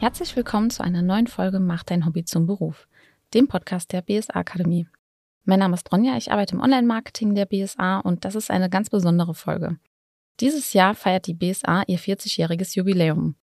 Herzlich willkommen zu einer neuen Folge Mach dein Hobby zum Beruf, dem Podcast der BSA Akademie. Mein Name ist Ronja, ich arbeite im Online-Marketing der BSA und das ist eine ganz besondere Folge. Dieses Jahr feiert die BSA ihr 40-jähriges Jubiläum.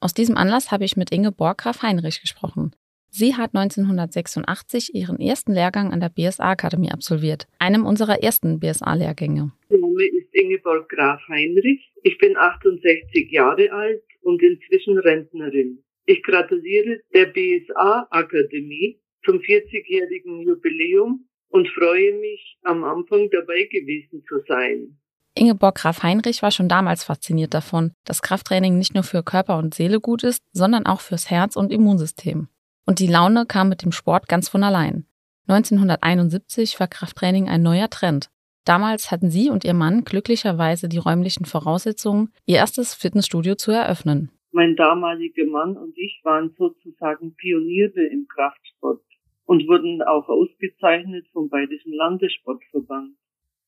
Aus diesem Anlass habe ich mit Inge Borgraf Heinrich gesprochen. Sie hat 1986 ihren ersten Lehrgang an der BSA Akademie absolviert, einem unserer ersten BSA-Lehrgänge. Mein Name ist Ingeborg Graf Heinrich. Ich bin 68 Jahre alt und inzwischen Rentnerin. Ich gratuliere der BSA Akademie zum 40-jährigen Jubiläum und freue mich, am Anfang dabei gewesen zu sein. Ingeborg Graf Heinrich war schon damals fasziniert davon, dass Krafttraining nicht nur für Körper und Seele gut ist, sondern auch fürs Herz und Immunsystem. Und die Laune kam mit dem Sport ganz von allein. 1971 war Krafttraining ein neuer Trend. Damals hatten sie und ihr Mann glücklicherweise die räumlichen Voraussetzungen, ihr erstes Fitnessstudio zu eröffnen. Mein damaliger Mann und ich waren sozusagen Pioniere im Kraftsport und wurden auch ausgezeichnet vom Bayerischen Landessportverband.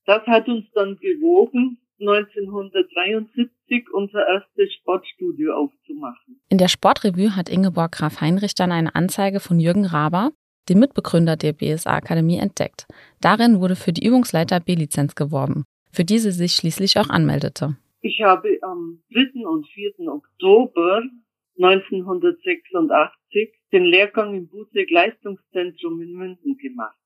Das hat uns dann gewogen, 1973 unser erstes Sportstudio aufzumachen. In der Sportrevue hat Ingeborg Graf Heinrich dann eine Anzeige von Jürgen Raber, dem Mitbegründer der BSA Akademie, entdeckt. Darin wurde für die Übungsleiter B-Lizenz geworben, für die sie sich schließlich auch anmeldete. Ich habe am 3. und 4. Oktober 1986 den Lehrgang im Busek Leistungszentrum in München gemacht.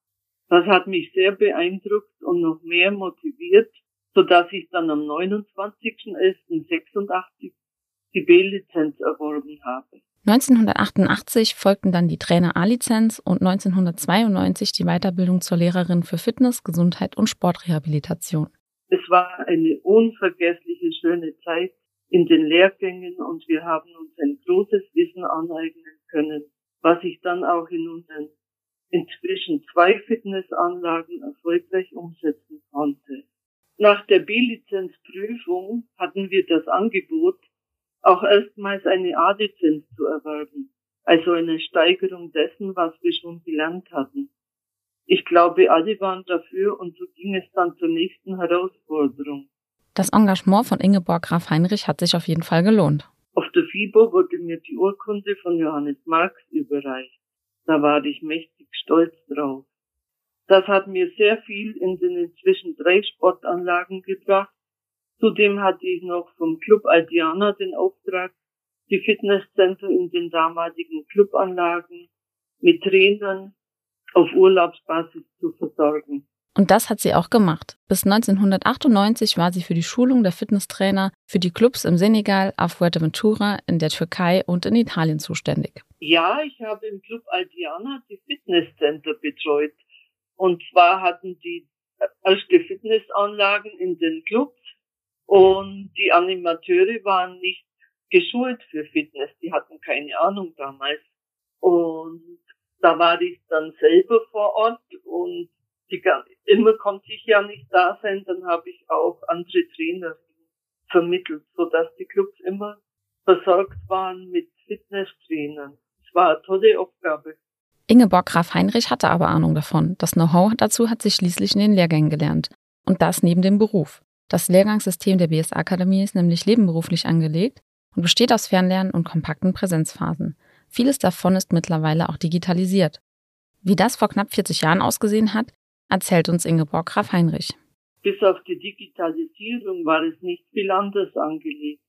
Das hat mich sehr beeindruckt und noch mehr motiviert, so dass ich dann am 29.11.86 die B-Lizenz erworben habe. 1988 folgten dann die Trainer A-Lizenz und 1992 die Weiterbildung zur Lehrerin für Fitness, Gesundheit und Sportrehabilitation. Es war eine unvergessliche, schöne Zeit in den Lehrgängen und wir haben uns ein großes Wissen aneignen können, was ich dann auch in unseren inzwischen zwei Fitnessanlagen erfolgreich umsetzen konnte. Nach der B-Lizenzprüfung hatten wir das Angebot, auch erstmals eine A-Lizenz zu erwerben, also eine Steigerung dessen, was wir schon gelernt hatten. Ich glaube, alle waren dafür und so ging es dann zur nächsten Herausforderung. Das Engagement von Ingeborg Graf Heinrich hat sich auf jeden Fall gelohnt. Auf der FIBO wurde mir die Urkunde von Johannes Marx überreicht. Da war ich mächtig stolz drauf. Das hat mir sehr viel in den inzwischen drei Sportanlagen gebracht. Zudem hatte ich noch vom Club Aldiana den Auftrag, die Fitnesscenter in den damaligen Clubanlagen mit Trainern auf Urlaubsbasis zu versorgen. Und das hat sie auch gemacht. Bis 1998 war sie für die Schulung der Fitnesstrainer für die Clubs im Senegal, auf Fuerteventura, in der Türkei und in Italien zuständig. Ja, ich habe im Club Aldiana die Fitnesscenter betreut. Und zwar hatten die erste Fitnessanlagen in den Clubs und die Animateure waren nicht geschult für Fitness. Die hatten keine Ahnung damals. Und da war ich dann selber vor Ort und die, immer konnte ich ja nicht da sein, dann habe ich auch andere Trainer vermittelt, so dass die Clubs immer versorgt waren mit Fitnesstrainern. Es war eine tolle Aufgabe. Ingeborg Graf Heinrich hatte aber Ahnung davon. Das Know-how dazu hat sie schließlich in den Lehrgängen gelernt. Und das neben dem Beruf. Das Lehrgangssystem der BSA-Akademie ist nämlich nebenberuflich angelegt und besteht aus Fernlernen und kompakten Präsenzphasen. Vieles davon ist mittlerweile auch digitalisiert. Wie das vor knapp 40 Jahren ausgesehen hat, erzählt uns Ingeborg Graf Heinrich. Bis auf die Digitalisierung war es nicht viel anders angelegt.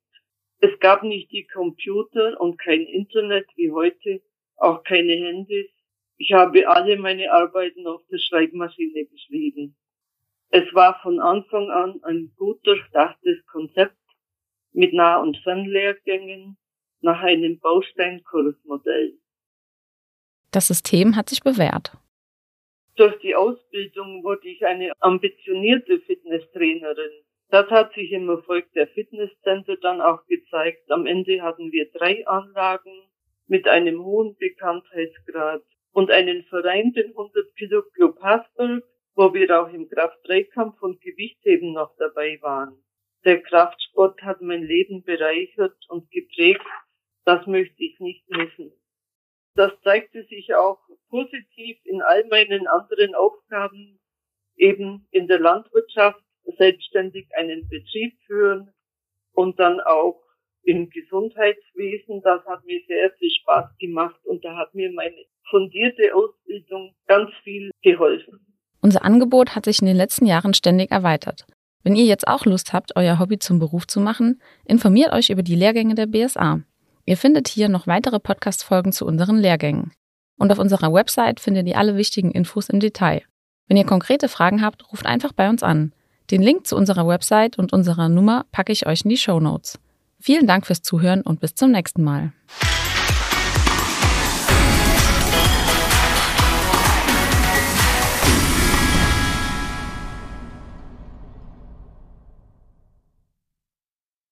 Es gab nicht die Computer und kein Internet wie heute, auch keine Handys. Ich habe alle meine Arbeiten auf der Schreibmaschine geschrieben. Es war von Anfang an ein gut durchdachtes Konzept mit Nah- und Fernlehrgängen, nach einem Bausteinkursmodell. Das System hat sich bewährt. Durch die Ausbildung wurde ich eine ambitionierte Fitnesstrainerin. Das hat sich im Erfolg der Fitnesscenter dann auch gezeigt. Am Ende hatten wir drei Anlagen mit einem hohen Bekanntheitsgrad und einen Verein, den 100 Kilo Club Hasburg, wo wir auch im Kraft-3-Kampf und Gewichtheben noch dabei waren. Der Kraftsport hat mein Leben bereichert und geprägt das möchte ich nicht missen. Das zeigte sich auch positiv in all meinen anderen Aufgaben, eben in der Landwirtschaft selbstständig einen Betrieb führen und dann auch im Gesundheitswesen. Das hat mir sehr viel Spaß gemacht und da hat mir meine fundierte Ausbildung ganz viel geholfen. Unser Angebot hat sich in den letzten Jahren ständig erweitert. Wenn ihr jetzt auch Lust habt, euer Hobby zum Beruf zu machen, informiert euch über die Lehrgänge der BSA. Ihr findet hier noch weitere Podcast-Folgen zu unseren Lehrgängen. Und auf unserer Website findet ihr alle wichtigen Infos im Detail. Wenn ihr konkrete Fragen habt, ruft einfach bei uns an. Den Link zu unserer Website und unserer Nummer packe ich euch in die Show Notes. Vielen Dank fürs Zuhören und bis zum nächsten Mal.